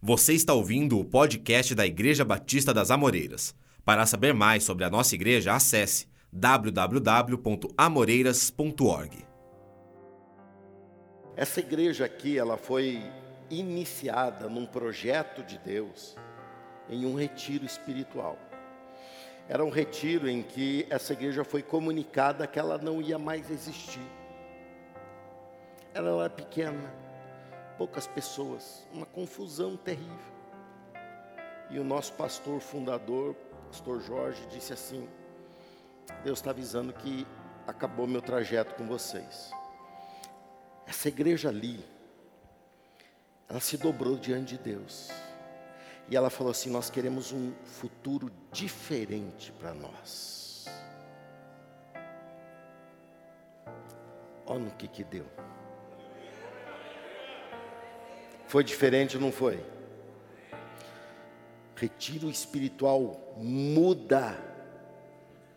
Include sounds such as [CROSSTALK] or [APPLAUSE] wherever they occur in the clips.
Você está ouvindo o podcast da Igreja Batista das Amoreiras. Para saber mais sobre a nossa igreja, acesse www.amoreiras.org. Essa igreja aqui, ela foi iniciada num projeto de Deus em um retiro espiritual. Era um retiro em que essa igreja foi comunicada que ela não ia mais existir. Ela era pequena, poucas pessoas, uma confusão terrível. E o nosso pastor fundador, pastor Jorge, disse assim: Deus está avisando que acabou meu trajeto com vocês. Essa igreja ali, ela se dobrou diante de Deus. E ela falou assim: Nós queremos um futuro diferente para nós. Olha no que que deu. Foi diferente ou não foi? Retiro espiritual muda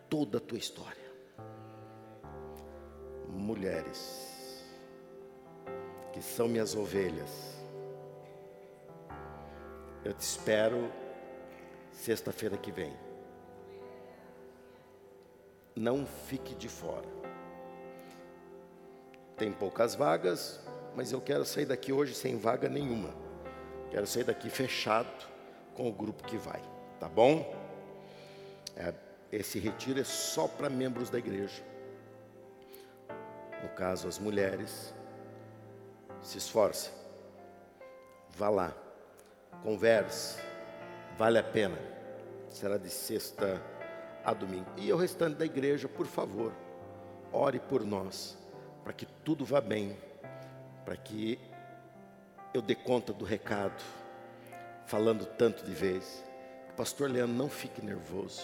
toda a tua história. Mulheres, que são minhas ovelhas, eu te espero sexta-feira que vem. Não fique de fora. Tem poucas vagas, mas eu quero sair daqui hoje sem vaga nenhuma. Quero sair daqui fechado com o grupo que vai, tá bom? É, esse retiro é só para membros da igreja. No caso, as mulheres, se esforce, vá lá, converse, vale a pena. Será de sexta a domingo. E o restante da igreja, por favor, ore por nós, para que tudo vá bem para que eu dê conta do recado, falando tanto de vez. O pastor Leandro não fique nervoso.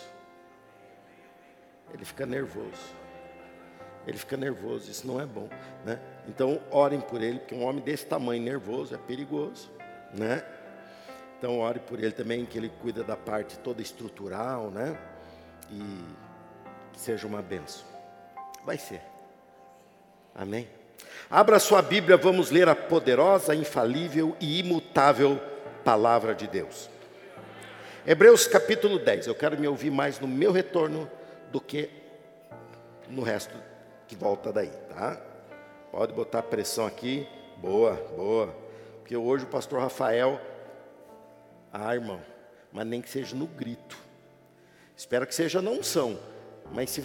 Ele fica nervoso. Ele fica nervoso, isso não é bom, né? Então, orem por ele, porque um homem desse tamanho nervoso é perigoso, né? Então, ore por ele também, que ele cuida da parte toda estrutural, né? E que seja uma benção. Vai ser. Amém? Abra sua Bíblia, vamos ler a poderosa, infalível e imutável palavra de Deus. Hebreus capítulo 10. Eu quero me ouvir mais no meu retorno do que no resto que volta daí, tá? Pode botar pressão aqui. Boa, boa. Porque hoje o pastor Rafael. Ah, irmão, mas nem que seja no grito. Espero que seja na unção. Mas se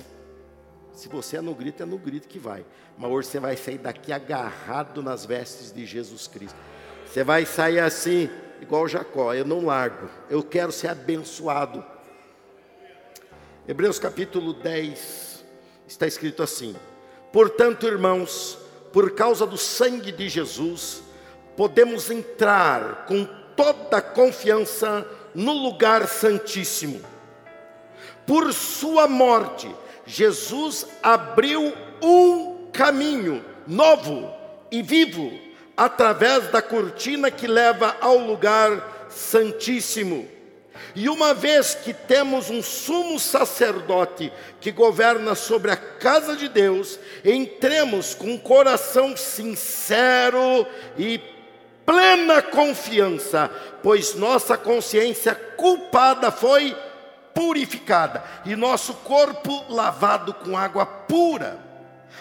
se você é no grito, é no grito que vai. Mas hoje você vai sair daqui agarrado nas vestes de Jesus Cristo. Você vai sair assim, igual Jacó, eu não largo, eu quero ser abençoado. Hebreus capítulo 10, está escrito assim: Portanto, irmãos, por causa do sangue de Jesus, podemos entrar com toda confiança no lugar santíssimo. Por sua morte, Jesus abriu um caminho novo e vivo através da cortina que leva ao lugar santíssimo. E uma vez que temos um sumo sacerdote que governa sobre a casa de Deus, entremos com um coração sincero e plena confiança, pois nossa consciência culpada foi purificada e nosso corpo lavado com água pura.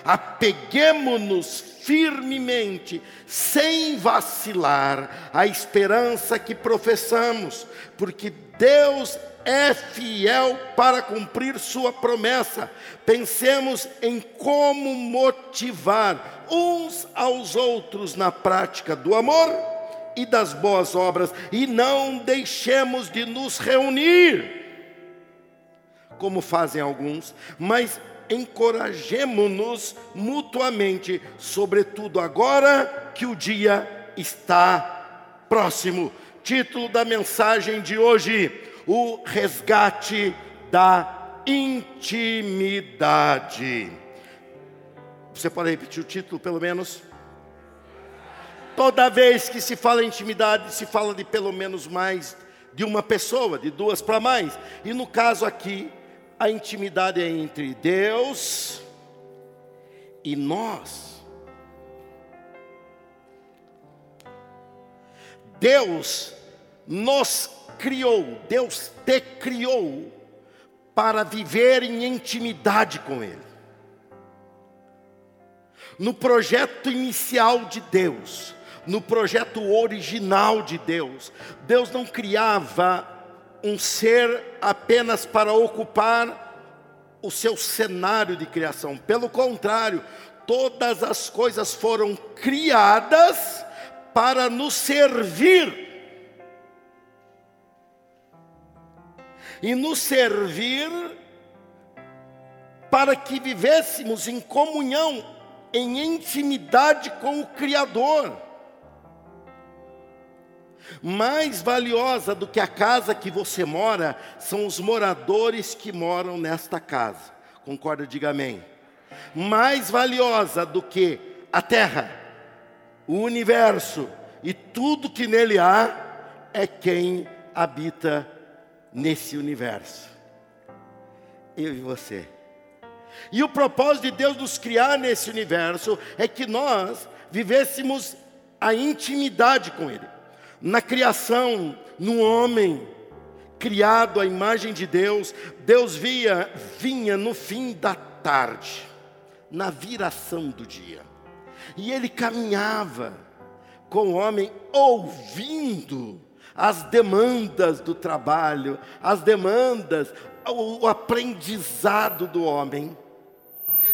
Apeguemo-nos firmemente, sem vacilar, à esperança que professamos, porque Deus é fiel para cumprir Sua promessa. Pensemos em como motivar uns aos outros na prática do amor e das boas obras, e não deixemos de nos reunir como fazem alguns, mas encorajemo-nos mutuamente, sobretudo agora que o dia está próximo. Título da mensagem de hoje: O resgate da intimidade. Você pode repetir o título, pelo menos? Toda vez que se fala intimidade, se fala de pelo menos mais de uma pessoa, de duas para mais. E no caso aqui, a intimidade é entre Deus e nós. Deus nos criou, Deus te criou para viver em intimidade com Ele. No projeto inicial de Deus, no projeto original de Deus, Deus não criava um ser apenas para ocupar o seu cenário de criação. Pelo contrário, todas as coisas foram criadas para nos servir. E nos servir para que vivêssemos em comunhão, em intimidade com o Criador. Mais valiosa do que a casa que você mora são os moradores que moram nesta casa. Concorda? Diga amém. Mais valiosa do que a terra, o universo e tudo que nele há é quem habita nesse universo. Eu e você. E o propósito de Deus nos criar nesse universo é que nós vivêssemos a intimidade com Ele na criação, no homem, criado à imagem de Deus, Deus via, vinha no fim da tarde, na viração do dia, e ele caminhava com o homem ouvindo as demandas do trabalho, as demandas, o aprendizado do homem.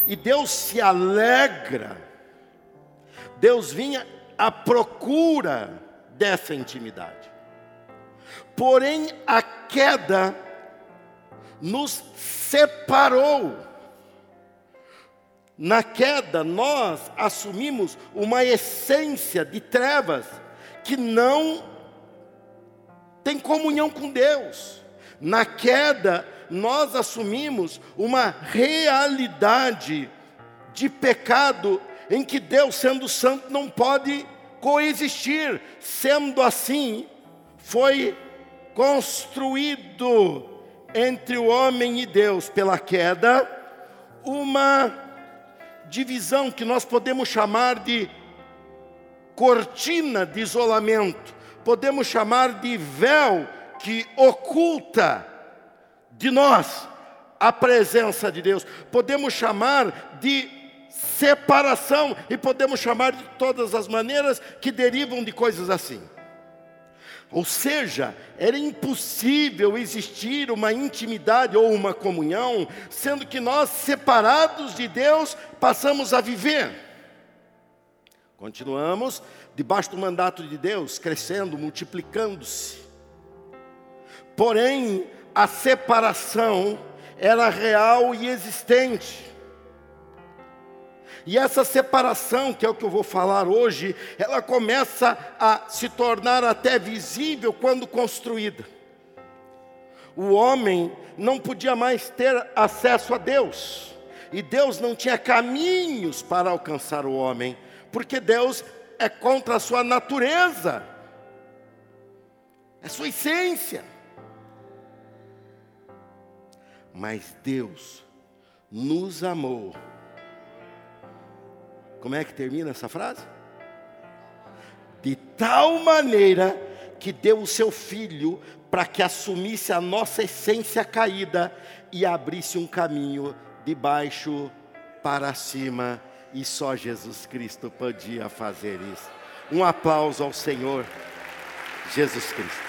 E Deus se alegra, Deus vinha à procura dessa intimidade. Porém, a queda nos separou. Na queda, nós assumimos uma essência de trevas que não tem comunhão com Deus. Na queda, nós assumimos uma realidade de pecado em que Deus, sendo santo, não pode coexistir. Sendo assim, foi construído entre o homem e Deus pela queda uma divisão que nós podemos chamar de cortina de isolamento, podemos chamar de véu que oculta de nós a presença de Deus, podemos chamar de separação, e podemos chamar de todas as maneiras que derivam de coisas assim. Ou seja, era impossível existir uma intimidade ou uma comunhão, sendo que nós, separados de Deus, passamos a viver. Continuamos debaixo do mandato de Deus, crescendo, multiplicando-se. Porém, a separação era real e existente. E essa separação, que é o que eu vou falar hoje, ela começa a se tornar até visível quando construída. O homem não podia mais ter acesso a Deus, e Deus não tinha caminhos para alcançar o homem, porque Deus é contra a sua natureza, é sua essência. Mas Deus nos amou como é que termina essa frase? De tal maneira que deu o seu filho para que assumisse a nossa essência caída e abrisse um caminho de baixo para cima, e só Jesus Cristo podia fazer isso. Um aplauso ao Senhor Jesus Cristo.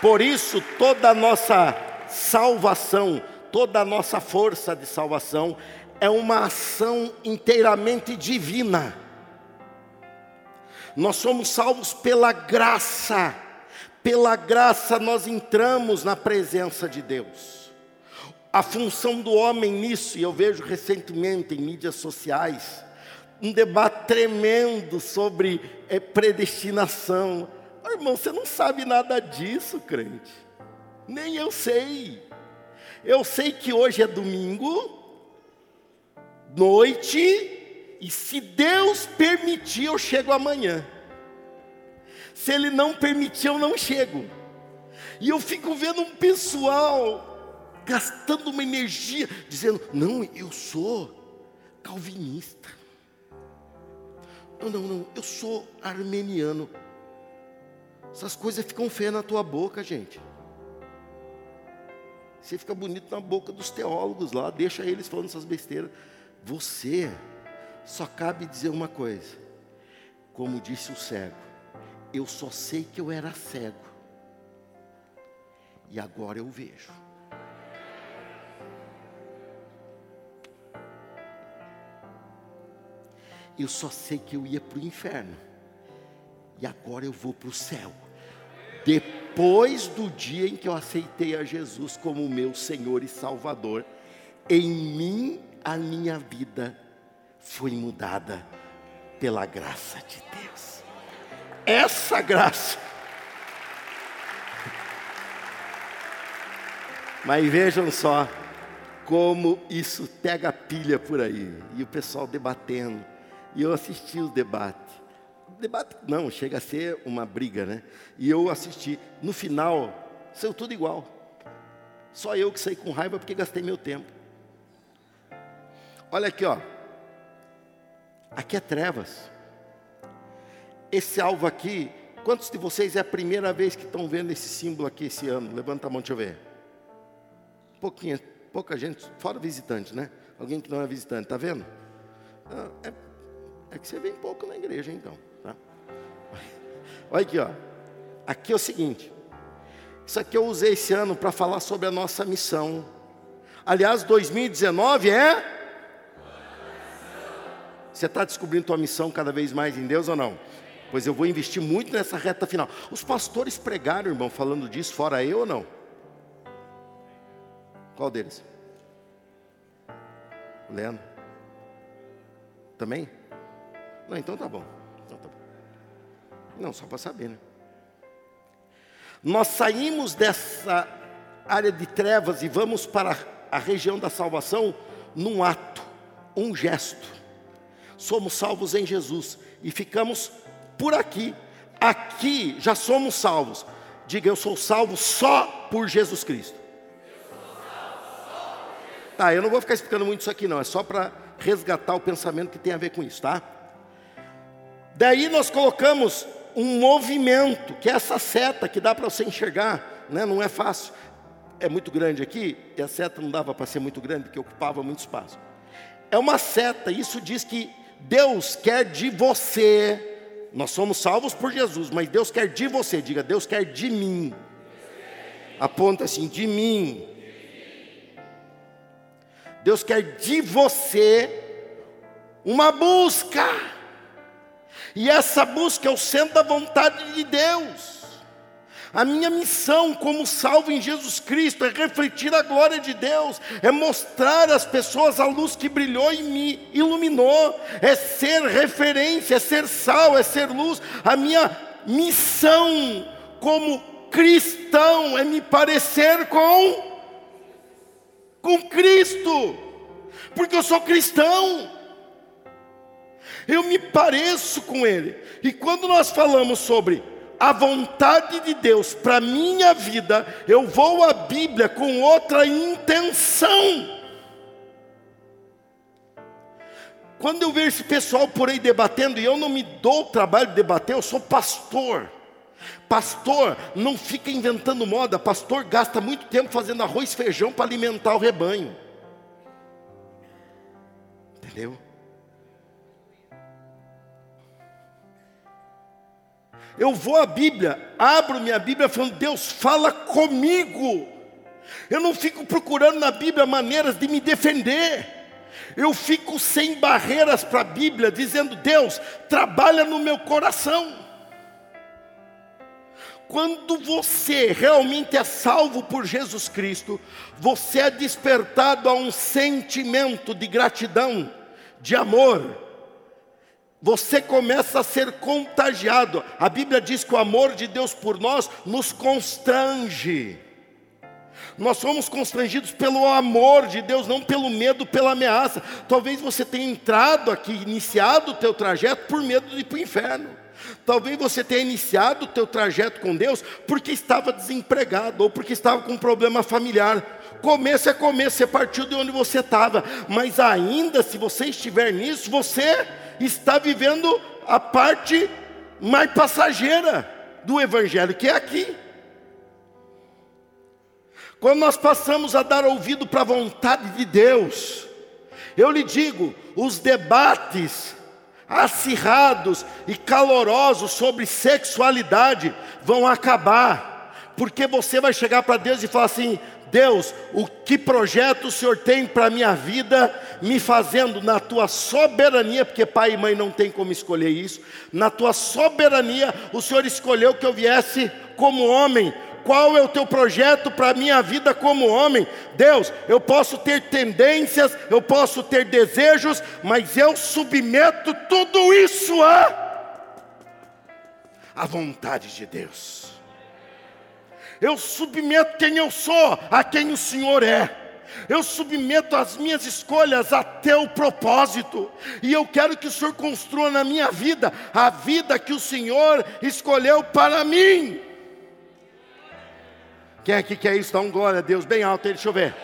Por isso, toda a nossa salvação, toda a nossa força de salvação é uma ação inteiramente divina. Nós somos salvos pela graça, pela graça nós entramos na presença de Deus. A função do homem nisso, e eu vejo recentemente em mídias sociais, um debate tremendo sobre é, predestinação. Oh, irmão, você não sabe nada disso, crente. Nem eu sei. Eu sei que hoje é domingo, noite, e se Deus permitir, eu chego amanhã. Se Ele não permitir, eu não chego. E eu fico vendo um pessoal gastando uma energia, dizendo: Não, eu sou calvinista. Não, não, não, eu sou armeniano. Essas coisas ficam feias na tua boca, gente. Você fica bonito na boca dos teólogos lá, deixa eles falando essas besteiras. Você só cabe dizer uma coisa. Como disse o cego, eu só sei que eu era cego. E agora eu vejo. Eu só sei que eu ia para o inferno. E agora eu vou para o céu. Depois do dia em que eu aceitei a Jesus como meu Senhor e Salvador, em mim a minha vida foi mudada pela graça de Deus. Essa graça. Mas vejam só como isso pega pilha por aí. E o pessoal debatendo. E eu assisti os debates debate não, chega a ser uma briga, né? E eu assisti. No final, saiu tudo igual. Só eu que saí com raiva porque gastei meu tempo. Olha aqui, ó. Aqui é trevas. Esse alvo aqui, quantos de vocês é a primeira vez que estão vendo esse símbolo aqui esse ano? Levanta a mão, deixa eu ver. Pouquinha, pouca gente, fora visitante, né? Alguém que não é visitante, tá vendo? Ah, é, é que você vem pouco na igreja, então. [LAUGHS] Olha aqui, ó. Aqui é o seguinte. Isso aqui eu usei esse ano para falar sobre a nossa missão. Aliás, 2019 é. Você está descobrindo tua missão cada vez mais em Deus ou não? Pois eu vou investir muito nessa reta final. Os pastores pregaram, irmão, falando disso, fora eu ou não? Qual deles? O Leandro? Também? Não, então tá bom. Não, só para saber, né? Nós saímos dessa área de trevas e vamos para a região da salvação num ato, um gesto. Somos salvos em Jesus e ficamos por aqui. Aqui já somos salvos. Diga, eu sou salvo só por Jesus Cristo. Tá, eu não vou ficar explicando muito isso aqui não, é só para resgatar o pensamento que tem a ver com isso, tá? Daí nós colocamos um movimento, que é essa seta que dá para você enxergar, né? não é fácil. É muito grande aqui, e a seta não dava para ser muito grande, porque ocupava muito espaço. É uma seta, isso diz que Deus quer de você, nós somos salvos por Jesus, mas Deus quer de você, diga, Deus quer de mim. Aponta assim, de mim. Deus quer de você uma busca. E essa busca é o centro da vontade de Deus. A minha missão como salvo em Jesus Cristo é refletir a glória de Deus, é mostrar às pessoas a luz que brilhou e me iluminou, é ser referência, é ser sal, é ser luz. A minha missão como cristão é me parecer com com Cristo, porque eu sou cristão eu me pareço com Ele. E quando nós falamos sobre a vontade de Deus para minha vida, eu vou à Bíblia com outra intenção. Quando eu vejo esse pessoal por aí debatendo, e eu não me dou o trabalho de debater, eu sou pastor. Pastor não fica inventando moda, pastor gasta muito tempo fazendo arroz e feijão para alimentar o rebanho. Entendeu? Eu vou à Bíblia, abro minha Bíblia falando, Deus, fala comigo. Eu não fico procurando na Bíblia maneiras de me defender. Eu fico sem barreiras para a Bíblia, dizendo, Deus, trabalha no meu coração. Quando você realmente é salvo por Jesus Cristo, você é despertado a um sentimento de gratidão, de amor, você começa a ser contagiado. A Bíblia diz que o amor de Deus por nós nos constrange. Nós somos constrangidos pelo amor de Deus, não pelo medo, pela ameaça. Talvez você tenha entrado aqui, iniciado o teu trajeto por medo de ir para o inferno. Talvez você tenha iniciado o teu trajeto com Deus porque estava desempregado ou porque estava com um problema familiar. Começo é começo, você partiu de onde você estava, mas ainda se você estiver nisso, você está vivendo a parte mais passageira. do Evangelho, que é aqui. Quando nós passamos a dar ouvido para a vontade de Deus, eu lhe digo, os debates acirrados e calorosos sobre sexualidade vão acabar, porque você vai chegar para Deus e falar assim: Deus, o que projeto o Senhor tem para a minha vida, me fazendo na tua soberania, porque pai e mãe não tem como escolher isso, na tua soberania, o Senhor escolheu que eu viesse como homem. Qual é o teu projeto para a minha vida como homem? Deus, eu posso ter tendências, eu posso ter desejos, mas eu submeto tudo isso a, a vontade de Deus eu submeto quem eu sou a quem o Senhor é. Eu submeto as minhas escolhas a teu propósito, e eu quero que o Senhor construa na minha vida a vida que o Senhor escolheu para mim. Quem que quer isso? Dá um glória a Deus bem alto aí, deixa eu ver.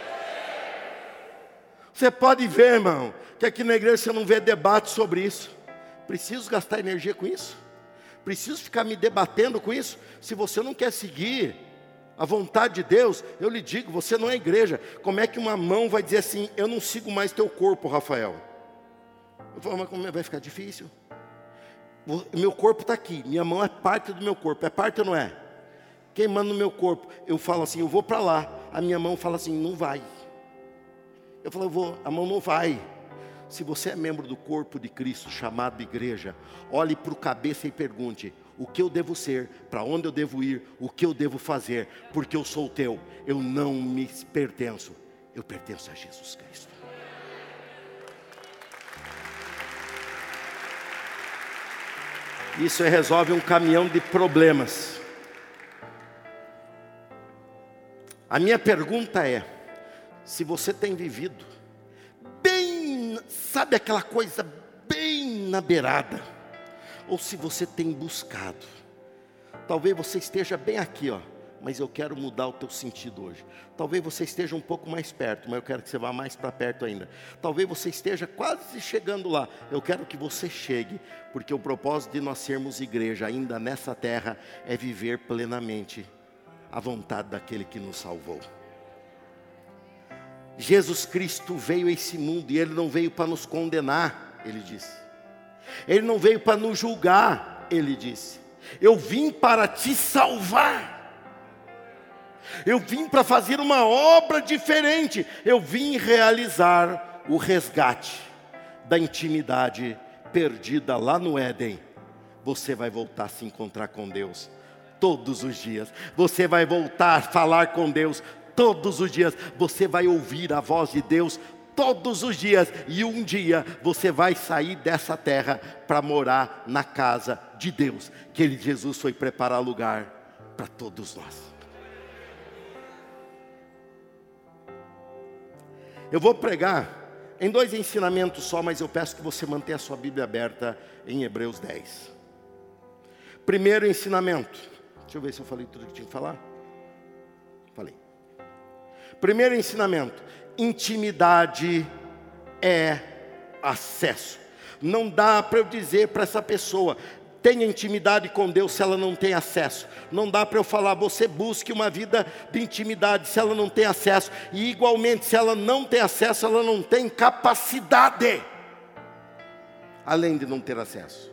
Você pode ver, irmão, que aqui na igreja você não vê debate sobre isso. Preciso gastar energia com isso? Preciso ficar me debatendo com isso? Se você não quer seguir a vontade de Deus, eu lhe digo, você não é igreja. Como é que uma mão vai dizer assim, eu não sigo mais teu corpo, Rafael? Eu falo, mas como é? vai ficar difícil? Meu corpo está aqui, minha mão é parte do meu corpo, é parte ou não é? Quem manda no meu corpo? Eu falo assim, eu vou para lá. A minha mão fala assim, não vai. Eu falo, eu vou, a mão não vai. Se você é membro do corpo de Cristo, chamado igreja, olhe para o cabeça e pergunte: o que eu devo ser, para onde eu devo ir, o que eu devo fazer, porque eu sou teu, eu não me pertenço, eu pertenço a Jesus Cristo. Isso resolve um caminhão de problemas. A minha pergunta é: se você tem vivido bem, sabe aquela coisa bem na beirada, ou se você tem buscado. Talvez você esteja bem aqui, ó, mas eu quero mudar o teu sentido hoje. Talvez você esteja um pouco mais perto, mas eu quero que você vá mais para perto ainda. Talvez você esteja quase chegando lá. Eu quero que você chegue, porque o propósito de nós sermos igreja ainda nessa terra é viver plenamente a vontade daquele que nos salvou. Jesus Cristo veio a esse mundo e ele não veio para nos condenar, ele disse. Ele não veio para nos julgar, ele disse. Eu vim para te salvar. Eu vim para fazer uma obra diferente. Eu vim realizar o resgate da intimidade perdida lá no Éden. Você vai voltar a se encontrar com Deus todos os dias. Você vai voltar a falar com Deus todos os dias. Você vai ouvir a voz de Deus todos os dias, e um dia você vai sair dessa terra para morar na casa de Deus, que ele, Jesus foi preparar lugar para todos nós. Eu vou pregar em dois ensinamentos só, mas eu peço que você mantenha a sua Bíblia aberta em Hebreus 10. Primeiro ensinamento, deixa eu ver se eu falei tudo que tinha que falar. Falei. Primeiro ensinamento: intimidade é acesso. Não dá para eu dizer para essa pessoa, tenha intimidade com Deus se ela não tem acesso. Não dá para eu falar, você busque uma vida de intimidade se ela não tem acesso. E igualmente, se ela não tem acesso, ela não tem capacidade. Além de não ter acesso.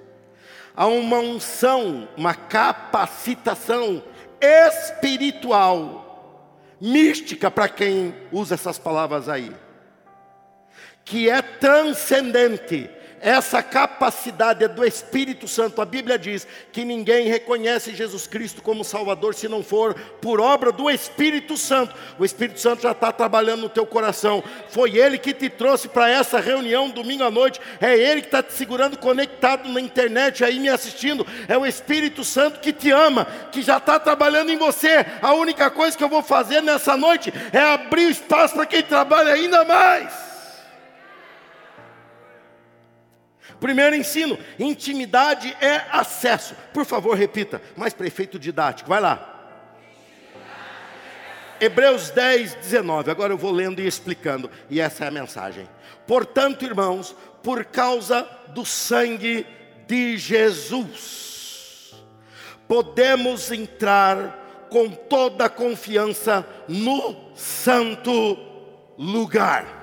Há uma unção, uma capacitação espiritual mística para quem usa essas palavras aí, que é transcendente, essa capacidade é do Espírito Santo. A Bíblia diz que ninguém reconhece Jesus Cristo como Salvador se não for por obra do Espírito Santo. O Espírito Santo já está trabalhando no teu coração. Foi Ele que te trouxe para essa reunião domingo à noite. É Ele que está te segurando conectado na internet aí me assistindo. É o Espírito Santo que te ama, que já está trabalhando em você. A única coisa que eu vou fazer nessa noite é abrir espaço para quem trabalha ainda mais. Primeiro ensino: intimidade é acesso. Por favor, repita, mais prefeito didático, vai lá. Hebreus 10, 19. Agora eu vou lendo e explicando, e essa é a mensagem. Portanto, irmãos, por causa do sangue de Jesus, podemos entrar com toda a confiança no santo lugar.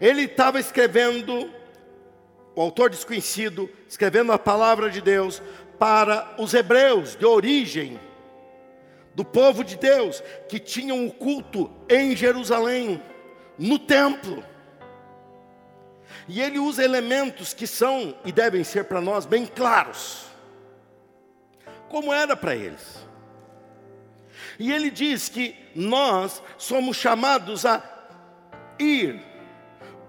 Ele estava escrevendo, o autor desconhecido, escrevendo a palavra de Deus para os hebreus de origem, do povo de Deus, que tinham o culto em Jerusalém, no templo. E ele usa elementos que são e devem ser para nós bem claros, como era para eles. E ele diz que nós somos chamados a ir,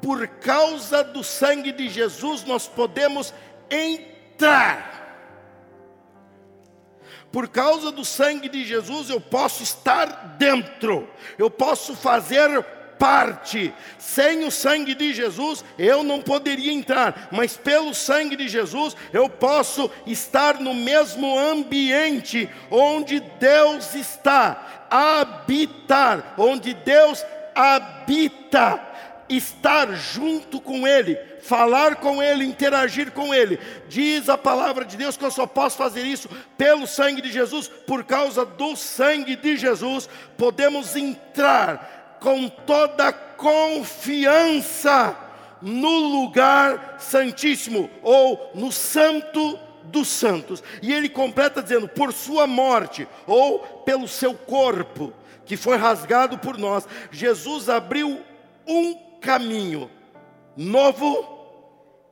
por causa do sangue de Jesus, nós podemos entrar. Por causa do sangue de Jesus, eu posso estar dentro, eu posso fazer parte. Sem o sangue de Jesus, eu não poderia entrar, mas pelo sangue de Jesus, eu posso estar no mesmo ambiente onde Deus está, habitar, onde Deus habita, estar junto com Ele, falar com Ele, interagir com Ele. Diz a palavra de Deus que eu só posso fazer isso pelo sangue de Jesus, por causa do sangue de Jesus, podemos entrar com toda confiança no lugar santíssimo ou no santo dos santos. E ele completa dizendo: por sua morte ou pelo seu corpo que foi rasgado por nós, Jesus abriu um caminho novo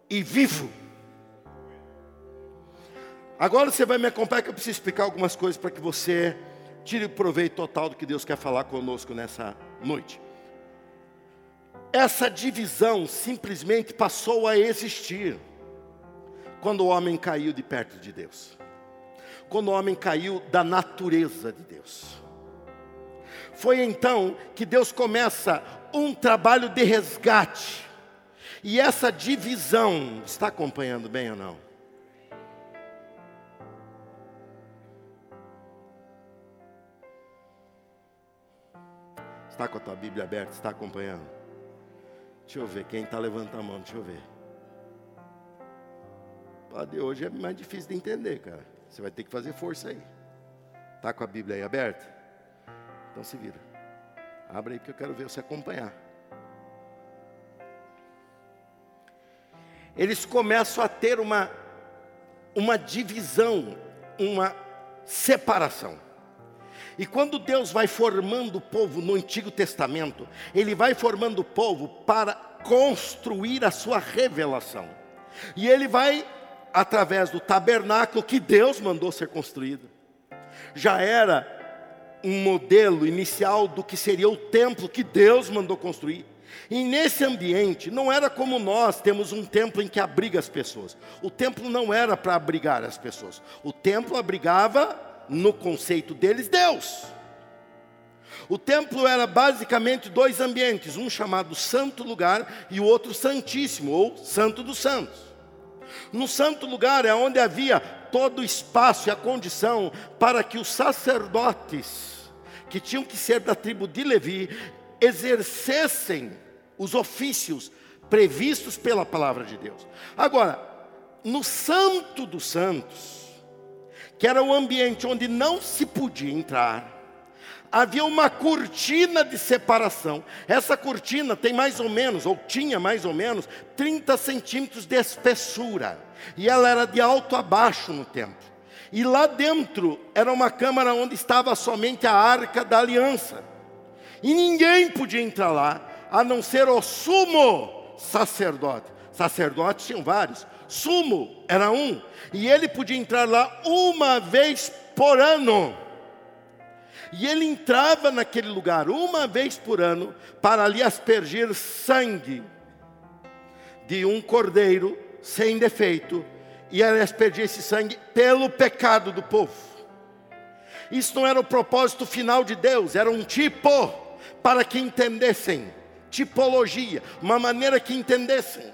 e vivo. Agora você vai me acompanhar que eu preciso explicar algumas coisas para que você tire o proveito total do que Deus quer falar conosco nessa noite. Essa divisão simplesmente passou a existir quando o homem caiu de perto de Deus, quando o homem caiu da natureza de Deus. Foi então que Deus começa um trabalho de resgate, e essa divisão, está acompanhando bem ou não? Está com a tua Bíblia aberta? Está acompanhando? Deixa eu ver, quem está levantando a mão, deixa eu ver. Padre, hoje é mais difícil de entender, cara. Você vai ter que fazer força aí. Está com a Bíblia aí aberta? Então se vira. Abre aí que eu quero ver você acompanhar. Eles começam a ter uma, uma divisão, uma separação. E quando Deus vai formando o povo no Antigo Testamento, Ele vai formando o povo para construir a sua revelação. E Ele vai, através do tabernáculo que Deus mandou ser construído, já era um modelo inicial do que seria o templo que Deus mandou construir. E nesse ambiente, não era como nós temos um templo em que abriga as pessoas. O templo não era para abrigar as pessoas. O templo abrigava no conceito deles, Deus. O templo era basicamente dois ambientes, um chamado Santo Lugar e o outro Santíssimo, ou Santo dos Santos. No Santo Lugar é onde havia todo o espaço e a condição para que os sacerdotes, que tinham que ser da tribo de Levi, exercessem os ofícios previstos pela palavra de Deus. Agora, no Santo dos Santos, que era o ambiente onde não se podia entrar, havia uma cortina de separação. Essa cortina tem mais ou menos, ou tinha mais ou menos, 30 centímetros de espessura. E ela era de alto a baixo no templo. E lá dentro era uma câmara onde estava somente a arca da aliança. E ninguém podia entrar lá, a não ser o sumo sacerdote. Sacerdotes tinham vários, sumo era um, e ele podia entrar lá uma vez por ano. E ele entrava naquele lugar uma vez por ano para ali aspergir sangue de um cordeiro sem defeito, e ele aspergia esse sangue pelo pecado do povo. Isso não era o propósito final de Deus, era um tipo para que entendessem, tipologia, uma maneira que entendessem.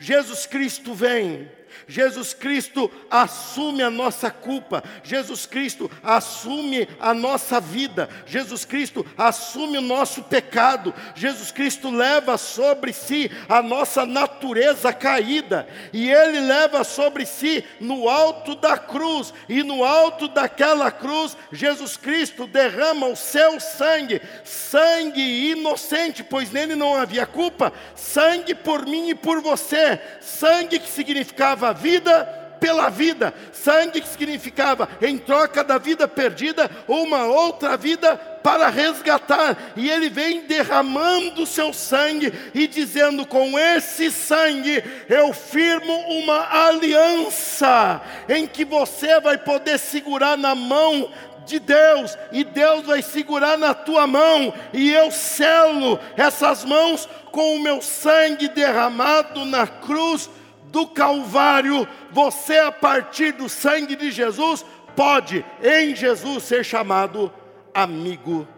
Jesus Cristo vem Jesus Cristo assume a nossa culpa, Jesus Cristo assume a nossa vida, Jesus Cristo assume o nosso pecado, Jesus Cristo leva sobre si a nossa natureza caída, e Ele leva sobre si no alto da cruz, e no alto daquela cruz, Jesus Cristo derrama o seu sangue, sangue inocente, pois nele não havia culpa, sangue por mim e por você, sangue que significava vida pela vida, sangue que significava em troca da vida perdida, uma outra vida para resgatar, e ele vem derramando seu sangue e dizendo: com esse sangue eu firmo uma aliança, em que você vai poder segurar na mão de Deus, e Deus vai segurar na tua mão, e eu selo essas mãos com o meu sangue derramado na cruz do Calvário, você, a partir do sangue de Jesus, pode, em Jesus, ser chamado amigo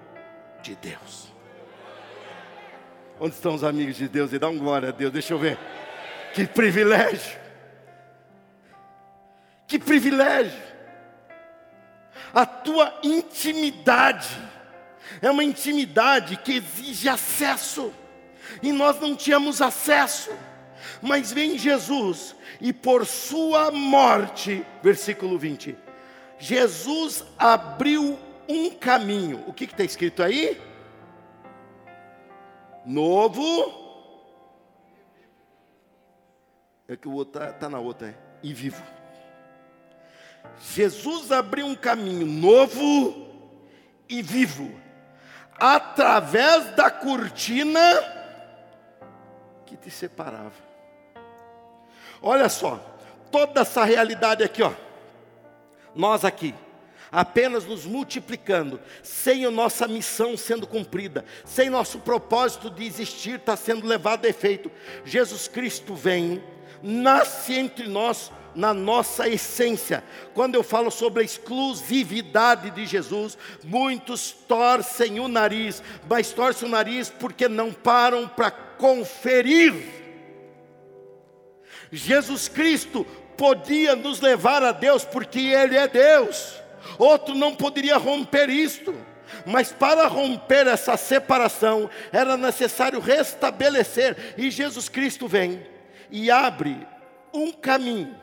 de Deus. Onde estão os amigos de Deus? E dá um glória a Deus, deixa eu ver. Que privilégio! Que privilégio! A tua intimidade é uma intimidade que exige acesso, e nós não tínhamos acesso. Mas vem Jesus e por sua morte, versículo 20, Jesus abriu um caminho. O que está escrito aí? Novo. É que o outro está tá na outra, é? E vivo. Jesus abriu um caminho novo e vivo, através da cortina que te separava. Olha só, toda essa realidade aqui, ó. Nós aqui, apenas nos multiplicando, sem a nossa missão sendo cumprida, sem nosso propósito de existir estar tá sendo levado a efeito. Jesus Cristo vem, nasce entre nós na nossa essência. Quando eu falo sobre a exclusividade de Jesus, muitos torcem o nariz, mas torcem o nariz porque não param para conferir Jesus Cristo podia nos levar a Deus porque Ele é Deus, outro não poderia romper isto. Mas para romper essa separação, era necessário restabelecer, e Jesus Cristo vem e abre um caminho.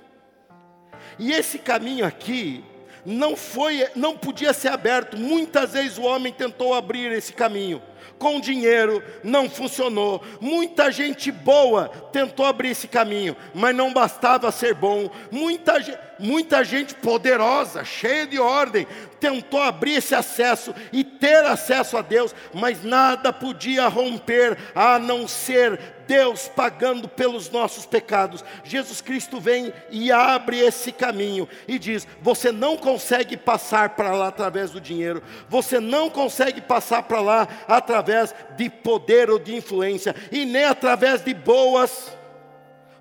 E esse caminho aqui não foi, não podia ser aberto. Muitas vezes o homem tentou abrir esse caminho com dinheiro, não funcionou. Muita gente boa tentou abrir esse caminho, mas não bastava ser bom. Muita, muita gente poderosa, cheia de ordem, tentou abrir esse acesso e ter acesso a Deus, mas nada podia romper a não ser Deus pagando pelos nossos pecados. Jesus Cristo vem e abre esse caminho e diz: Você não consegue passar para lá através do dinheiro, você não consegue passar para lá através de poder ou de influência, e nem através de boas,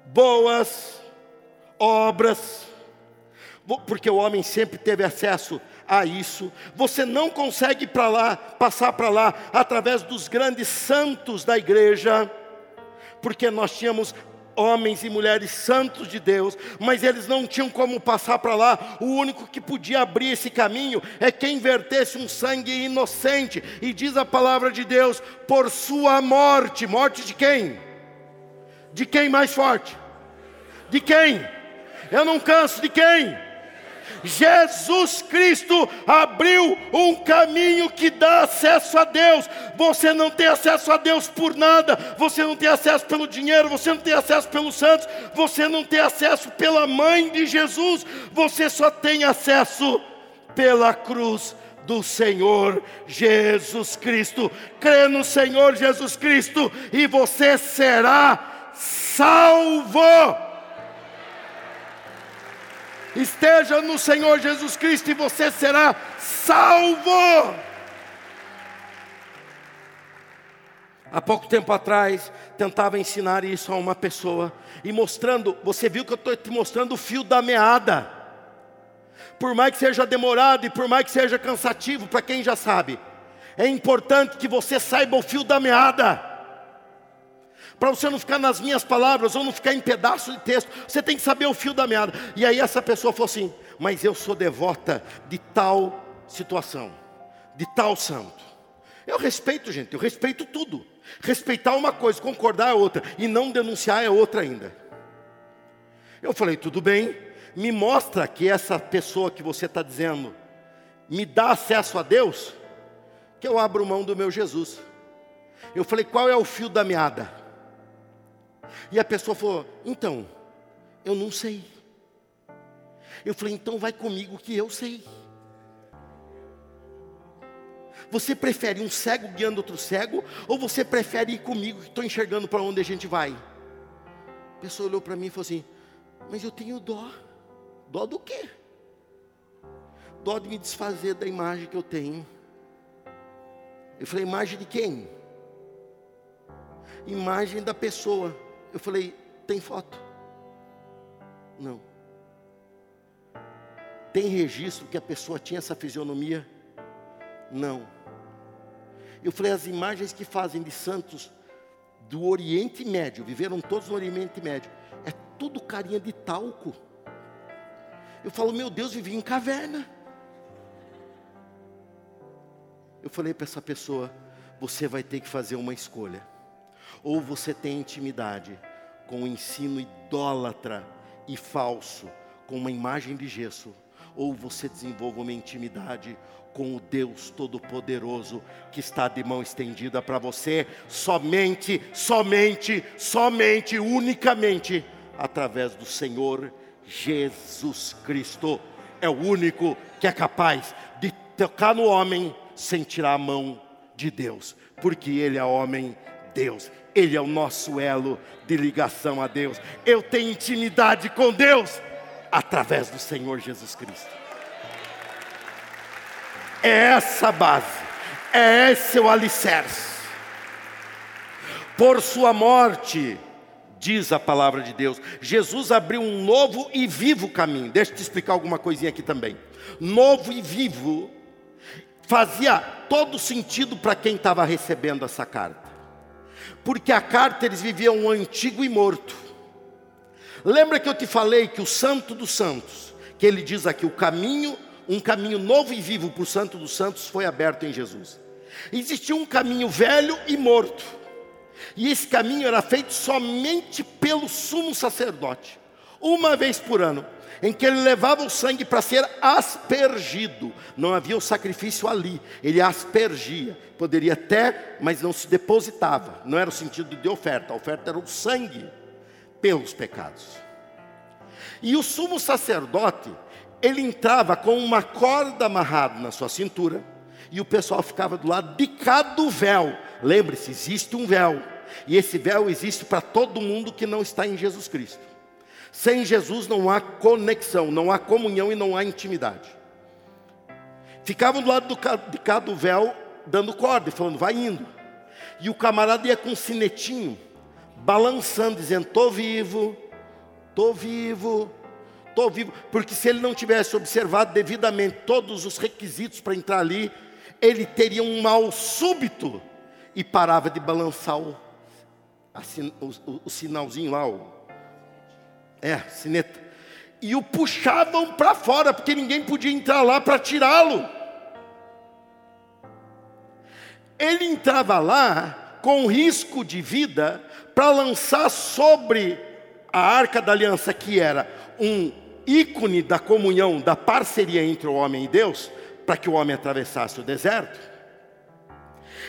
boas obras, porque o homem sempre teve acesso a isso. Você não consegue para lá, passar para lá através dos grandes santos da igreja porque nós tínhamos homens e mulheres santos de Deus, mas eles não tinham como passar para lá. O único que podia abrir esse caminho é quem vertesse um sangue inocente. E diz a palavra de Deus: por sua morte. Morte de quem? De quem mais forte? De quem? Eu não canso de quem? Jesus Cristo abriu um caminho que dá acesso a Deus. Você não tem acesso a Deus por nada, você não tem acesso pelo dinheiro, você não tem acesso pelos santos, você não tem acesso pela mãe de Jesus, você só tem acesso pela cruz do Senhor Jesus Cristo. Crê no Senhor Jesus Cristo e você será salvo. Esteja no Senhor Jesus Cristo e você será salvo. Há pouco tempo atrás, tentava ensinar isso a uma pessoa, e mostrando, você viu que eu estou te mostrando o fio da meada. Por mais que seja demorado e por mais que seja cansativo, para quem já sabe, é importante que você saiba o fio da meada. Para você não ficar nas minhas palavras ou não ficar em pedaço de texto, você tem que saber o fio da meada. E aí essa pessoa falou assim: Mas eu sou devota de tal situação, de tal santo. Eu respeito, gente, eu respeito tudo. Respeitar uma coisa, concordar é outra, e não denunciar é outra ainda. Eu falei, tudo bem, me mostra que essa pessoa que você está dizendo me dá acesso a Deus, que eu abro mão do meu Jesus. Eu falei, qual é o fio da meada? E a pessoa falou, então, eu não sei. Eu falei, então vai comigo que eu sei. Você prefere um cego guiando outro cego, ou você prefere ir comigo que estou enxergando para onde a gente vai? A pessoa olhou para mim e falou assim: Mas eu tenho dó. Dó do quê? Dó de me desfazer da imagem que eu tenho. Eu falei: Imagem de quem? Imagem da pessoa. Eu falei: Tem foto? Não. Tem registro que a pessoa tinha essa fisionomia? Não. Eu falei, as imagens que fazem de santos do Oriente Médio, viveram todos no Oriente Médio, é tudo carinha de talco. Eu falo, meu Deus, vivia em caverna. Eu falei para essa pessoa, você vai ter que fazer uma escolha. Ou você tem intimidade com o ensino idólatra e falso, com uma imagem de gesso, ou você desenvolve uma intimidade com o Deus Todo-Poderoso que está de mão estendida para você, somente, somente, somente, unicamente através do Senhor Jesus Cristo. É o único que é capaz de tocar no homem sem tirar a mão de Deus, porque Ele é homem, Deus. Ele é o nosso elo de ligação a Deus. Eu tenho intimidade com Deus através do Senhor Jesus Cristo. É essa base, é esse o alicerce. Por sua morte, diz a palavra de Deus, Jesus abriu um novo e vivo caminho. Deixa eu te explicar alguma coisinha aqui também. Novo e vivo fazia todo sentido para quem estava recebendo essa carta. Porque a carta eles viviam antigo e morto. Lembra que eu te falei que o Santo dos Santos, que ele diz aqui, o caminho um caminho novo e vivo para o Santo dos Santos foi aberto em Jesus. Existia um caminho velho e morto, e esse caminho era feito somente pelo sumo sacerdote, uma vez por ano, em que ele levava o sangue para ser aspergido. Não havia o sacrifício ali, ele aspergia. Poderia até, mas não se depositava. Não era o sentido de oferta, a oferta era o sangue pelos pecados. E o sumo sacerdote, ele entrava com uma corda amarrada na sua cintura, e o pessoal ficava do lado de cá do véu. Lembre-se, existe um véu, e esse véu existe para todo mundo que não está em Jesus Cristo. Sem Jesus não há conexão, não há comunhão e não há intimidade. Ficavam do lado do, de cá do véu, dando corda e falando, vai indo. E o camarada ia com um sinetinho, balançando, dizendo: Estou vivo, estou vivo, estou vivo, porque se ele não tivesse observado devidamente todos os requisitos para entrar ali, ele teria um mal súbito e parava de balançar o, o, o, o sinalzinho lá, o, é, sineta, e o puxavam para fora, porque ninguém podia entrar lá para tirá-lo. Ele entrava lá com risco de vida para lançar sobre a arca da aliança, que era um ícone da comunhão, da parceria entre o homem e Deus, para que o homem atravessasse o deserto,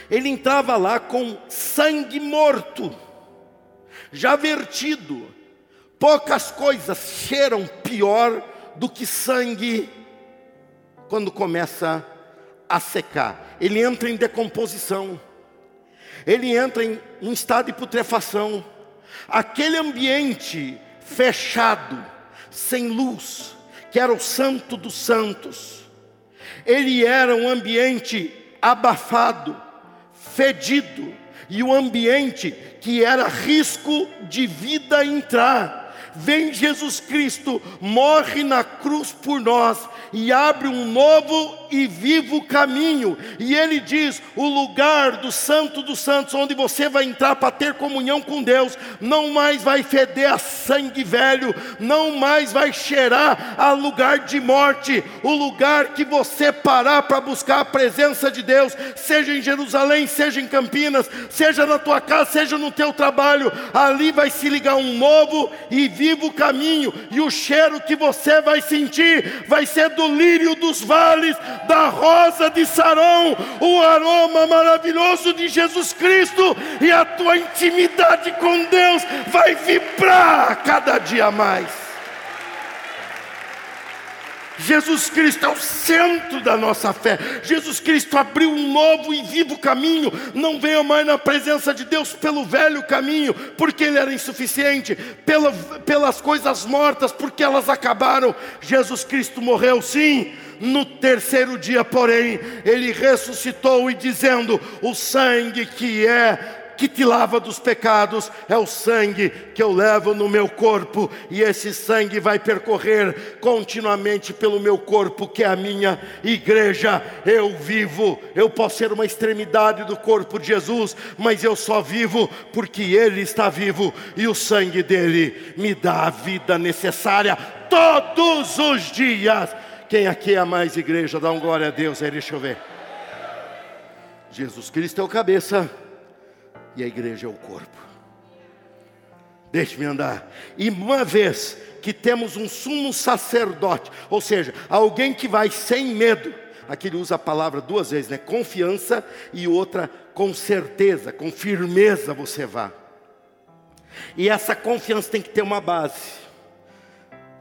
ele entrava lá com sangue morto, já vertido. Poucas coisas cheiram pior do que sangue quando começa a secar. Ele entra em decomposição, ele entra em um estado de putrefação. Aquele ambiente fechado, sem luz, que era o santo dos santos. Ele era um ambiente abafado, fedido, e um ambiente que era risco de vida entrar. Vem Jesus Cristo, morre na cruz por nós e abre um novo e vivo caminho. E ele diz: o lugar do Santo dos Santos, onde você vai entrar para ter comunhão com Deus, não mais vai feder a sangue velho, não mais vai cheirar a lugar de morte. O lugar que você parar para buscar a presença de Deus, seja em Jerusalém, seja em Campinas, seja na tua casa, seja no teu trabalho, ali vai se ligar um novo e vivo caminho, e o cheiro que você vai sentir vai ser do lírio dos vales, da rosa de Sarão, o aroma maravilhoso de Jesus Cristo, e a tua intimidade com Deus vai vibrar cada dia mais. Jesus Cristo é o centro da nossa fé. Jesus Cristo abriu um novo e vivo caminho. Não venha mais na presença de Deus pelo velho caminho, porque ele era insuficiente, pela, pelas coisas mortas, porque elas acabaram. Jesus Cristo morreu, sim. No terceiro dia, porém, ele ressuscitou e dizendo: O sangue que é que te lava dos pecados, é o sangue que eu levo no meu corpo, e esse sangue vai percorrer continuamente pelo meu corpo, que é a minha igreja. Eu vivo, eu posso ser uma extremidade do corpo de Jesus, mas eu só vivo porque Ele está vivo e o sangue dele me dá a vida necessária todos os dias. Quem aqui é mais igreja, dá um glória a Deus aí, deixa eu ver. Jesus Cristo é o cabeça e a igreja é o corpo. Deixe-me andar. E uma vez que temos um sumo sacerdote, ou seja, alguém que vai sem medo, aqui ele usa a palavra duas vezes, né? Confiança e outra com certeza, com firmeza você vá. E essa confiança tem que ter uma base.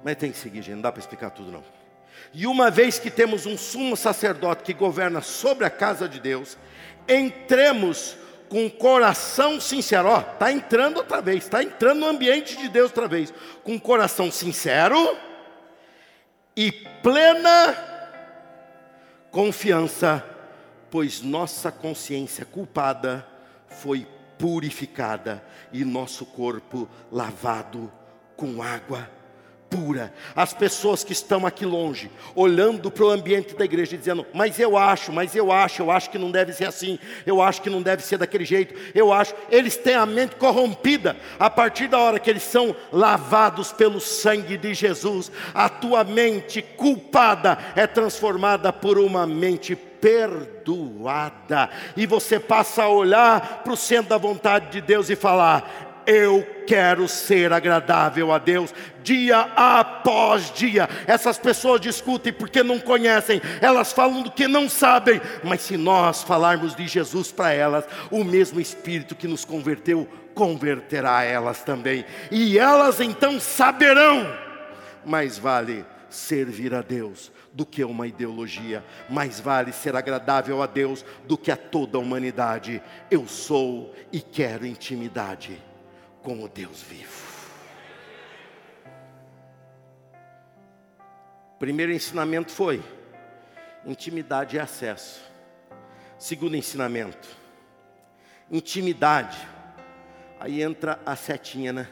Mas tem que seguir, gente, não dá para explicar tudo não. E uma vez que temos um sumo sacerdote que governa sobre a casa de Deus, entremos com coração sincero, ó, está entrando outra vez, está entrando no ambiente de Deus outra vez, com coração sincero e plena confiança, pois nossa consciência culpada foi purificada e nosso corpo lavado com água pura. As pessoas que estão aqui longe, olhando para o ambiente da igreja, dizendo: Mas eu acho, mas eu acho, eu acho que não deve ser assim, eu acho que não deve ser daquele jeito, eu acho. Eles têm a mente corrompida. A partir da hora que eles são lavados pelo sangue de Jesus, a tua mente culpada é transformada por uma mente perdoada. E você passa a olhar para o centro da vontade de Deus e falar: eu quero ser agradável a Deus dia após dia. Essas pessoas discutem porque não conhecem, elas falam do que não sabem, mas se nós falarmos de Jesus para elas, o mesmo Espírito que nos converteu converterá elas também, e elas então saberão. Mais vale servir a Deus do que uma ideologia, mais vale ser agradável a Deus do que a toda a humanidade. Eu sou e quero intimidade com o Deus vivo. Primeiro ensinamento foi: intimidade e acesso. Segundo ensinamento: intimidade. Aí entra a setinha, né?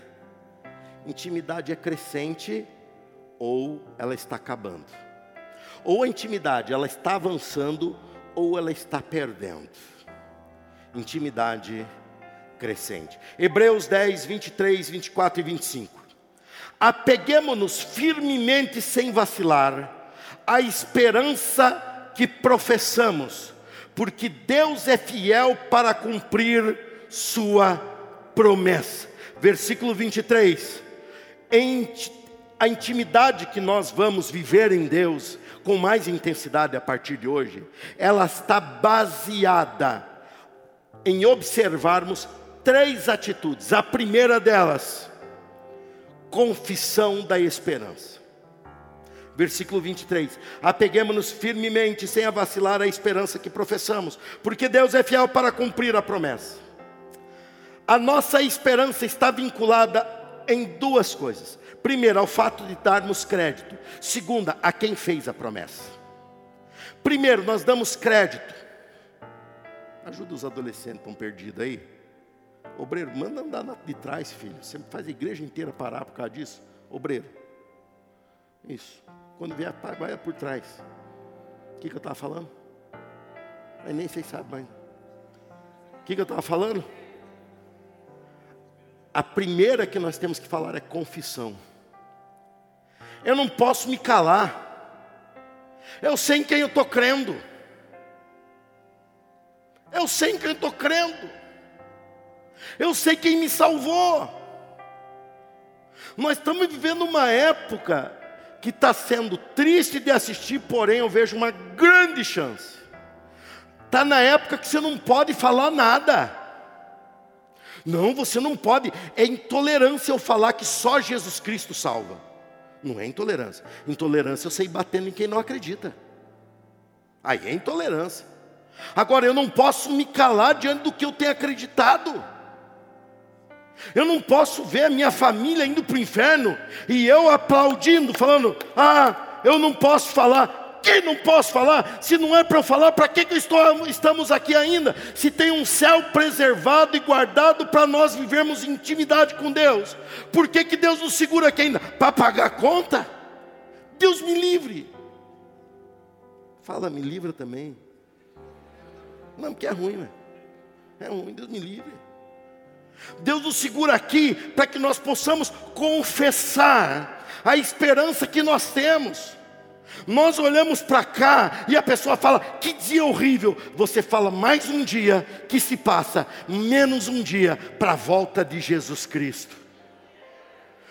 Intimidade é crescente ou ela está acabando. Ou a intimidade, ela está avançando ou ela está perdendo. Intimidade crescente. Hebreus 10, 23, 24 e 25. Apeguemos-nos firmemente sem vacilar à esperança que professamos, porque Deus é fiel para cumprir sua promessa. Versículo 23. Em a intimidade que nós vamos viver em Deus com mais intensidade a partir de hoje, ela está baseada em observarmos três atitudes. A primeira delas, confissão da esperança. Versículo 23: Apeguemos-nos firmemente, sem vacilar, a esperança que professamos, porque Deus é fiel para cumprir a promessa. A nossa esperança está vinculada em duas coisas: primeiro, ao fato de darmos crédito, segunda, a quem fez a promessa. Primeiro, nós damos crédito. Ajuda os adolescentes estão perdidos aí. Obreiro, manda andar de trás, filho. Você faz a igreja inteira parar por causa disso. Obreiro. Isso. Quando vier, vai por trás. O que, que eu estava falando? Eu nem sei sabe mais. O que, que eu estava falando? A primeira que nós temos que falar é confissão. Eu não posso me calar. Eu sei em quem eu estou crendo. Eu sei em quem eu estou crendo. Eu sei quem me salvou. Nós estamos vivendo uma época que está sendo triste de assistir, porém eu vejo uma grande chance. Está na época que você não pode falar nada. Não, você não pode. É intolerância eu falar que só Jesus Cristo salva. Não é intolerância. Intolerância eu sei batendo em quem não acredita. Aí é intolerância. Agora eu não posso me calar diante do que eu tenho acreditado. Eu não posso ver a minha família indo para o inferno e eu aplaudindo, falando: Ah, eu não posso falar. Que não posso falar? Se não é para eu falar, para que, que estou, estamos aqui ainda? Se tem um céu preservado e guardado para nós vivermos intimidade com Deus, por que, que Deus nos segura aqui ainda? Para pagar conta? Deus me livre. Fala, me livra também. Não, porque é ruim, né? É ruim, Deus me livre. Deus nos segura aqui para que nós possamos confessar a esperança que nós temos. Nós olhamos para cá e a pessoa fala: Que dia horrível. Você fala: Mais um dia que se passa, menos um dia para a volta de Jesus Cristo.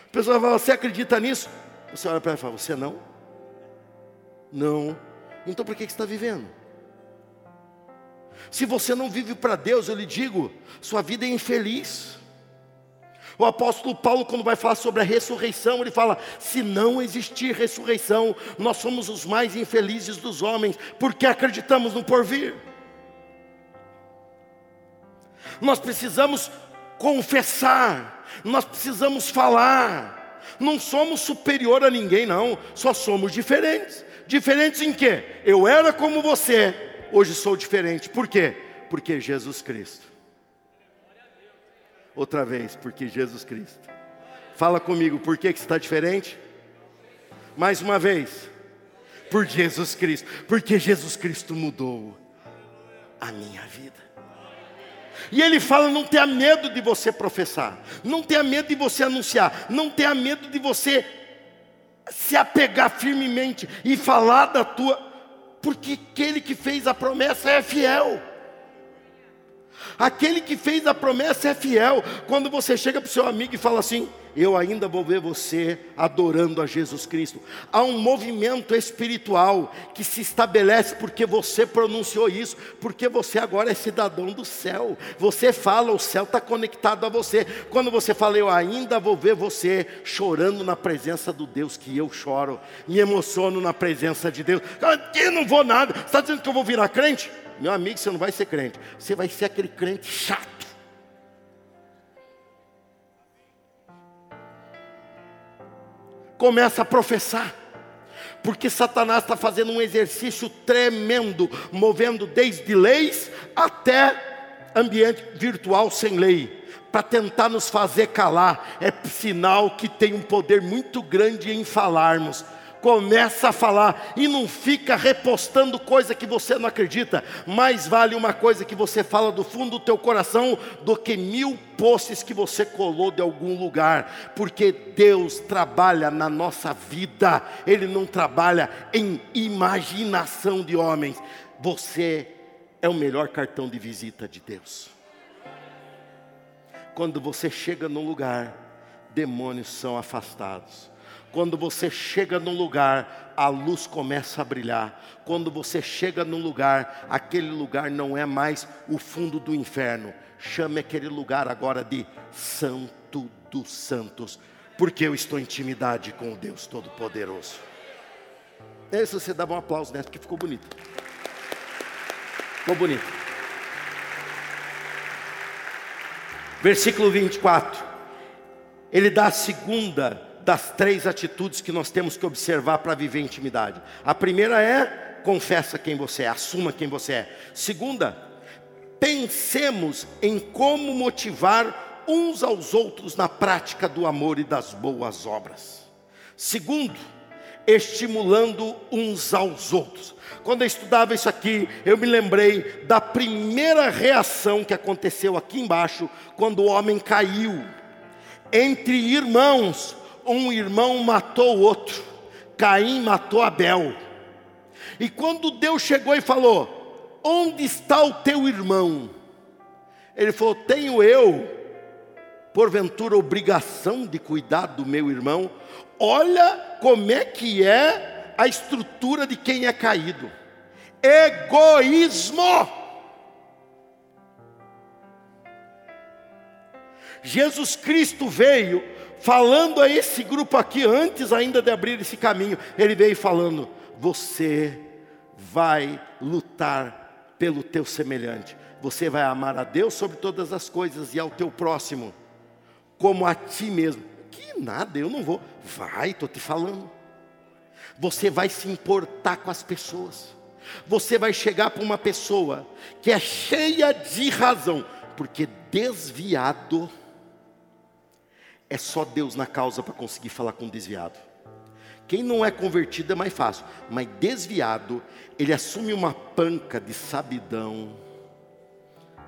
A pessoa fala: Você acredita nisso? Você olha para ela e fala: Você não? Não. Então por que você está vivendo? Se você não vive para Deus, eu lhe digo, sua vida é infeliz. O apóstolo Paulo, quando vai falar sobre a ressurreição, ele fala: se não existir ressurreição, nós somos os mais infelizes dos homens, porque acreditamos no porvir. Nós precisamos confessar, nós precisamos falar. Não somos superior a ninguém, não, só somos diferentes. Diferentes em quê? Eu era como você, hoje sou diferente. Por quê? Porque Jesus Cristo. Outra vez, porque Jesus Cristo. Fala comigo, por que, que está diferente? Mais uma vez, por Jesus Cristo. Porque Jesus Cristo mudou a minha vida. E ele fala: não tenha medo de você professar, não tenha medo de você anunciar, não tenha medo de você se apegar firmemente e falar da tua porque aquele que fez a promessa é fiel. Aquele que fez a promessa é fiel. Quando você chega para o seu amigo e fala assim: Eu ainda vou ver você adorando a Jesus Cristo. Há um movimento espiritual que se estabelece porque você pronunciou isso, porque você agora é cidadão do céu. Você fala, o céu está conectado a você. Quando você fala, Eu ainda vou ver você chorando na presença do Deus que eu choro, me emociono na presença de Deus. Aqui não vou nada. Está dizendo que eu vou virar crente? Meu amigo, você não vai ser crente, você vai ser aquele crente chato. Começa a professar, porque Satanás está fazendo um exercício tremendo, movendo desde leis até ambiente virtual sem lei, para tentar nos fazer calar. É sinal que tem um poder muito grande em falarmos começa a falar e não fica repostando coisa que você não acredita. Mais vale uma coisa que você fala do fundo do teu coração do que mil posts que você colou de algum lugar, porque Deus trabalha na nossa vida. Ele não trabalha em imaginação de homens. Você é o melhor cartão de visita de Deus. Quando você chega num lugar, demônios são afastados quando você chega num lugar, a luz começa a brilhar. Quando você chega num lugar, aquele lugar não é mais o fundo do inferno. Chame aquele lugar agora de Santo dos Santos, porque eu estou em intimidade com o Deus Todo-Poderoso. Esse você dava um aplauso nessa, porque ficou bonito. Ficou bonito. Versículo 24. Ele dá a segunda das três atitudes que nós temos que observar para viver intimidade. A primeira é confessa quem você é, assuma quem você é. Segunda, pensemos em como motivar uns aos outros na prática do amor e das boas obras. Segundo, estimulando uns aos outros. Quando eu estudava isso aqui, eu me lembrei da primeira reação que aconteceu aqui embaixo, quando o homem caiu. Entre irmãos, um irmão matou o outro. Caim matou Abel. E quando Deus chegou e falou: Onde está o teu irmão? Ele falou: Tenho eu, porventura, obrigação de cuidar do meu irmão? Olha como é que é a estrutura de quem é caído: egoísmo. Jesus Cristo veio falando a esse grupo aqui, antes ainda de abrir esse caminho, ele veio falando: Você vai lutar pelo teu semelhante, você vai amar a Deus sobre todas as coisas e ao teu próximo, como a ti mesmo. Que nada, eu não vou. Vai, estou te falando. Você vai se importar com as pessoas. Você vai chegar para uma pessoa que é cheia de razão, porque desviado é só Deus na causa para conseguir falar com desviado. Quem não é convertido é mais fácil, mas desviado, ele assume uma panca de sabidão.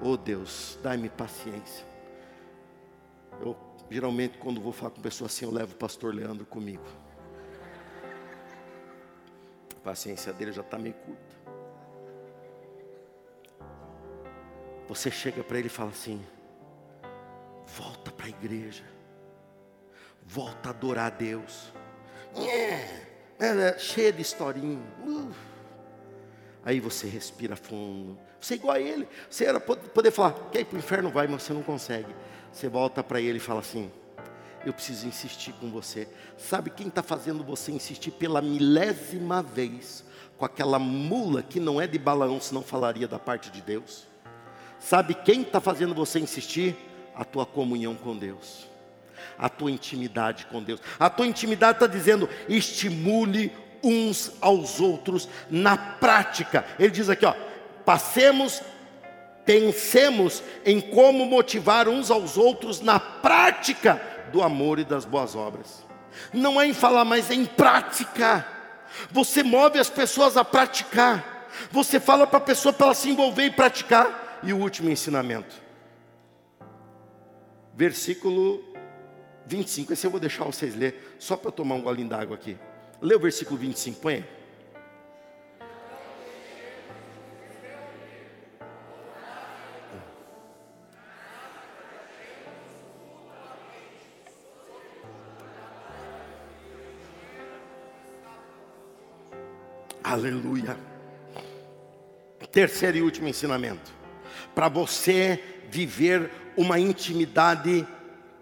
Oh Deus, dai-me paciência. Eu geralmente quando vou falar com pessoa assim, eu levo o pastor Leandro comigo. A paciência dele já está meio curta. Você chega para ele e fala assim: volta para a igreja volta a adorar a Deus. É, é, cheia de historinha. Aí você respira fundo. Você é igual a ele. Você era poder falar, quer ir para o inferno? Vai, mas você não consegue. Você volta para ele e fala assim: Eu preciso insistir com você. Sabe quem está fazendo você insistir pela milésima vez com aquela mula que não é de Balaão, senão falaria da parte de Deus? Sabe quem está fazendo você insistir? A tua comunhão com Deus a tua intimidade com Deus. A tua intimidade está dizendo: estimule uns aos outros na prática. Ele diz aqui, ó, passemos, pensemos em como motivar uns aos outros na prática do amor e das boas obras. Não é em falar, mas é em prática. Você move as pessoas a praticar. Você fala para a pessoa para ela se envolver e praticar. E o último ensinamento. Versículo 25. Esse eu vou deixar vocês ler, só para tomar um golinho d'água aqui. Lê o versículo 25, põe. Aleluia. Terceiro e último ensinamento. Para você viver uma intimidade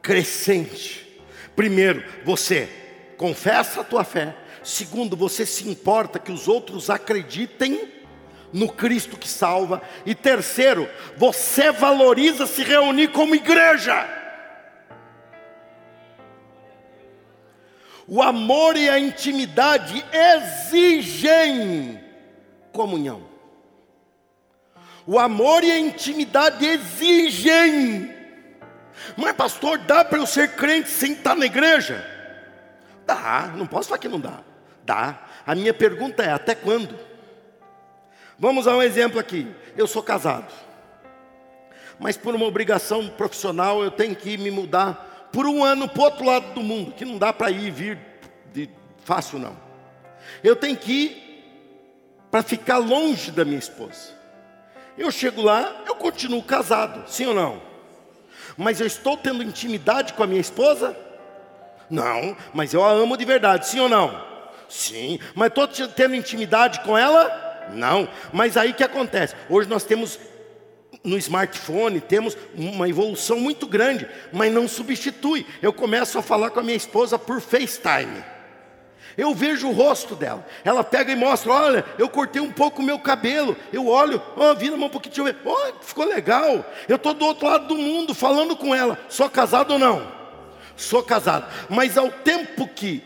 crescente. Primeiro, você confessa a tua fé. Segundo, você se importa que os outros acreditem no Cristo que salva. E terceiro, você valoriza se reunir como igreja. O amor e a intimidade exigem comunhão. O amor e a intimidade exigem mas pastor, dá para eu ser crente sem estar na igreja? Dá, não posso falar que não dá. Dá. A minha pergunta é: até quando? Vamos a um exemplo aqui. Eu sou casado, mas por uma obrigação profissional eu tenho que me mudar por um ano para o outro lado do mundo, que não dá para ir e vir de fácil não. Eu tenho que ir para ficar longe da minha esposa. Eu chego lá, eu continuo casado, sim ou não? Mas eu estou tendo intimidade com a minha esposa? Não, mas eu a amo de verdade, sim ou não? Sim, mas estou tendo intimidade com ela? Não, mas aí que acontece? Hoje nós temos no smartphone, temos uma evolução muito grande, mas não substitui. Eu começo a falar com a minha esposa por FaceTime. Eu vejo o rosto dela. Ela pega e mostra: olha, eu cortei um pouco o meu cabelo. Eu olho, oh, vira um pouquinho, deixa. Oh, ficou legal. Eu estou do outro lado do mundo falando com ela. Sou casado ou não? Sou casado. Mas ao tempo que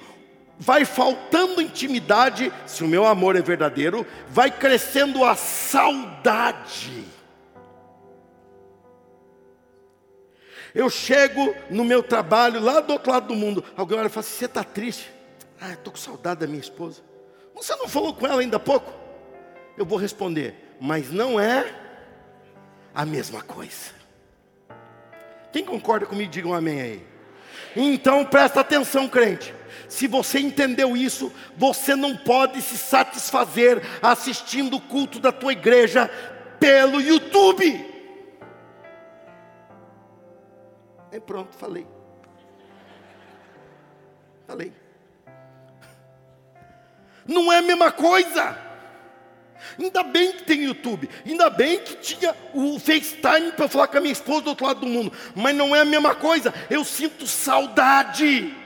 vai faltando intimidade, se o meu amor é verdadeiro, vai crescendo a saudade. Eu chego no meu trabalho lá do outro lado do mundo. Alguém olha e fala você está triste? Ah, estou com saudade da minha esposa. Você não falou com ela ainda há pouco? Eu vou responder, mas não é a mesma coisa. Quem concorda comigo, diga um amém aí. Então presta atenção, crente. Se você entendeu isso, você não pode se satisfazer assistindo o culto da tua igreja pelo YouTube. E pronto, falei. Falei. Não é a mesma coisa. Ainda bem que tem YouTube, ainda bem que tinha o FaceTime para falar com a minha esposa do outro lado do mundo, mas não é a mesma coisa. Eu sinto saudade.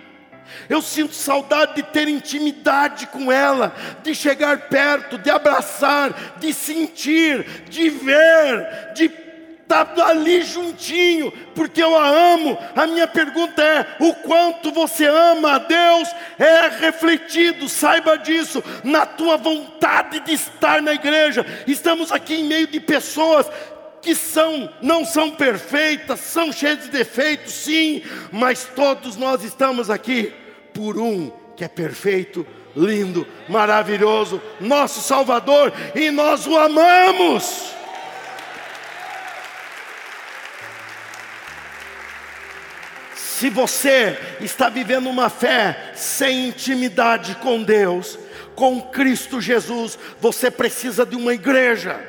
Eu sinto saudade de ter intimidade com ela, de chegar perto, de abraçar, de sentir, de ver, de estar tá ali juntinho, porque eu a amo. A minha pergunta é: o quanto você ama a Deus é refletido, saiba disso, na tua vontade de estar na igreja. Estamos aqui em meio de pessoas que são, não são perfeitas, são cheias de defeitos, sim, mas todos nós estamos aqui por um que é perfeito, lindo, maravilhoso, nosso Salvador, e nós o amamos. Se você está vivendo uma fé sem intimidade com Deus, com Cristo Jesus, você precisa de uma igreja.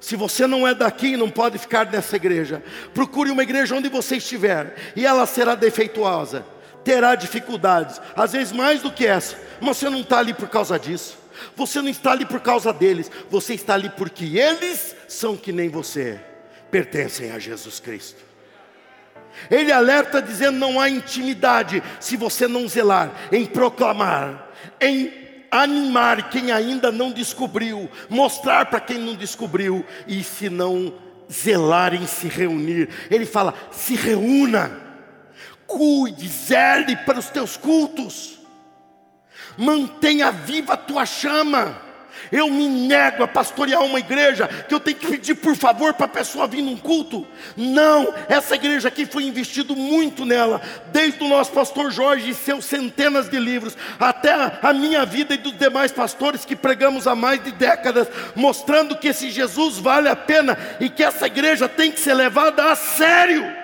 Se você não é daqui, não pode ficar nessa igreja. Procure uma igreja onde você estiver, e ela será defeituosa, terá dificuldades, às vezes mais do que essa, mas você não está ali por causa disso. Você não está ali por causa deles, você está ali porque eles são que nem você, pertencem a Jesus Cristo. Ele alerta dizendo: não há intimidade se você não zelar em proclamar, em animar quem ainda não descobriu, mostrar para quem não descobriu, e se não zelar em se reunir. Ele fala: se reúna, cuide, zele para os teus cultos, mantenha viva a tua chama. Eu me nego a pastorear uma igreja que eu tenho que pedir por favor para a pessoa vir num culto. Não, essa igreja aqui foi investido muito nela, desde o nosso pastor Jorge e seus centenas de livros, até a minha vida e dos demais pastores que pregamos há mais de décadas, mostrando que esse Jesus vale a pena e que essa igreja tem que ser levada a sério.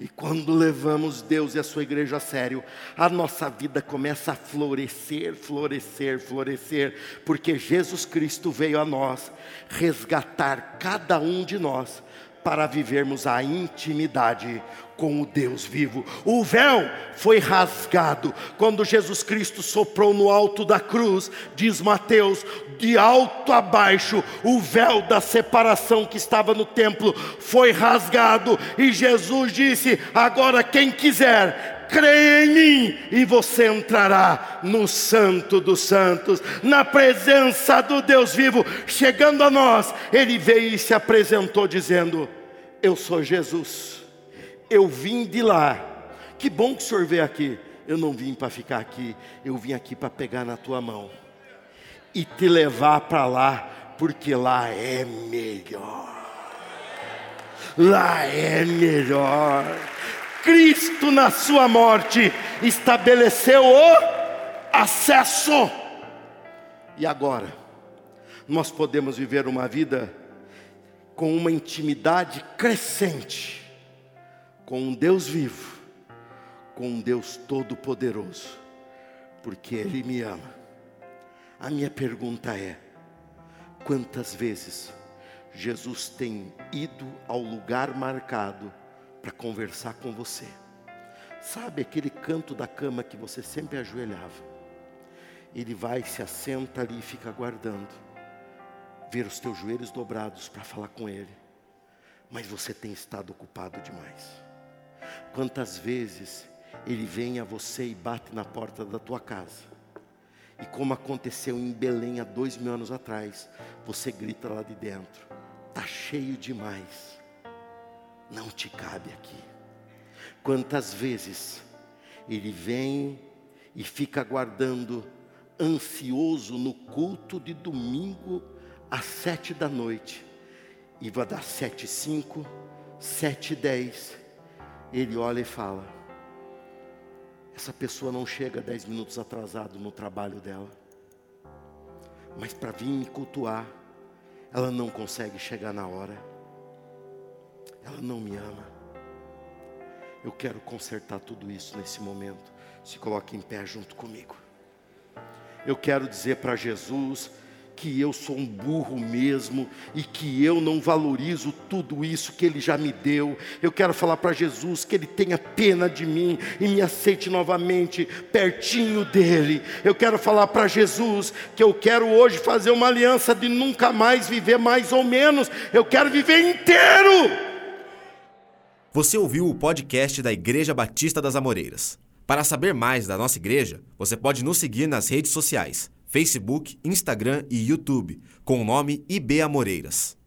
E quando levamos Deus e a sua igreja a sério, a nossa vida começa a florescer, florescer, florescer, porque Jesus Cristo veio a nós resgatar cada um de nós para vivermos a intimidade com o Deus vivo. O véu foi rasgado quando Jesus Cristo soprou no alto da cruz, diz Mateus, de alto a baixo, o véu da separação que estava no templo foi rasgado e Jesus disse: Agora quem quiser, creia em mim e você entrará no Santo dos Santos, na presença do Deus vivo. Chegando a nós, ele veio e se apresentou dizendo: Eu sou Jesus eu vim de lá. Que bom que o senhor veio aqui. Eu não vim para ficar aqui, eu vim aqui para pegar na tua mão e te levar para lá, porque lá é melhor. Lá é melhor. Cristo, na sua morte, estabeleceu o acesso. E agora, nós podemos viver uma vida com uma intimidade crescente com um Deus vivo, com um Deus todo-poderoso, porque Ele me ama. A minha pergunta é: quantas vezes Jesus tem ido ao lugar marcado para conversar com você? Sabe aquele canto da cama que você sempre ajoelhava? Ele vai, se assenta ali e fica aguardando, ver os teus joelhos dobrados para falar com Ele, mas você tem estado ocupado demais. Quantas vezes ele vem a você e bate na porta da tua casa. E como aconteceu em Belém há dois mil anos atrás, você grita lá de dentro: está cheio demais, não te cabe aqui. Quantas vezes ele vem e fica aguardando, ansioso no culto de domingo às sete da noite, e vai dar sete e cinco, sete e dez, ele olha e fala: essa pessoa não chega dez minutos atrasado no trabalho dela. Mas para vir me cultuar, ela não consegue chegar na hora. Ela não me ama. Eu quero consertar tudo isso nesse momento. Se coloque em pé junto comigo. Eu quero dizer para Jesus que eu sou um burro mesmo e que eu não valorizo tudo isso que Ele já me deu. Eu quero falar para Jesus que Ele tenha pena de mim e me aceite novamente pertinho dEle. Eu quero falar para Jesus que eu quero hoje fazer uma aliança de nunca mais viver mais ou menos, eu quero viver inteiro. Você ouviu o podcast da Igreja Batista das Amoreiras. Para saber mais da nossa igreja, você pode nos seguir nas redes sociais Facebook, Instagram e YouTube, com o nome IB Amoreiras.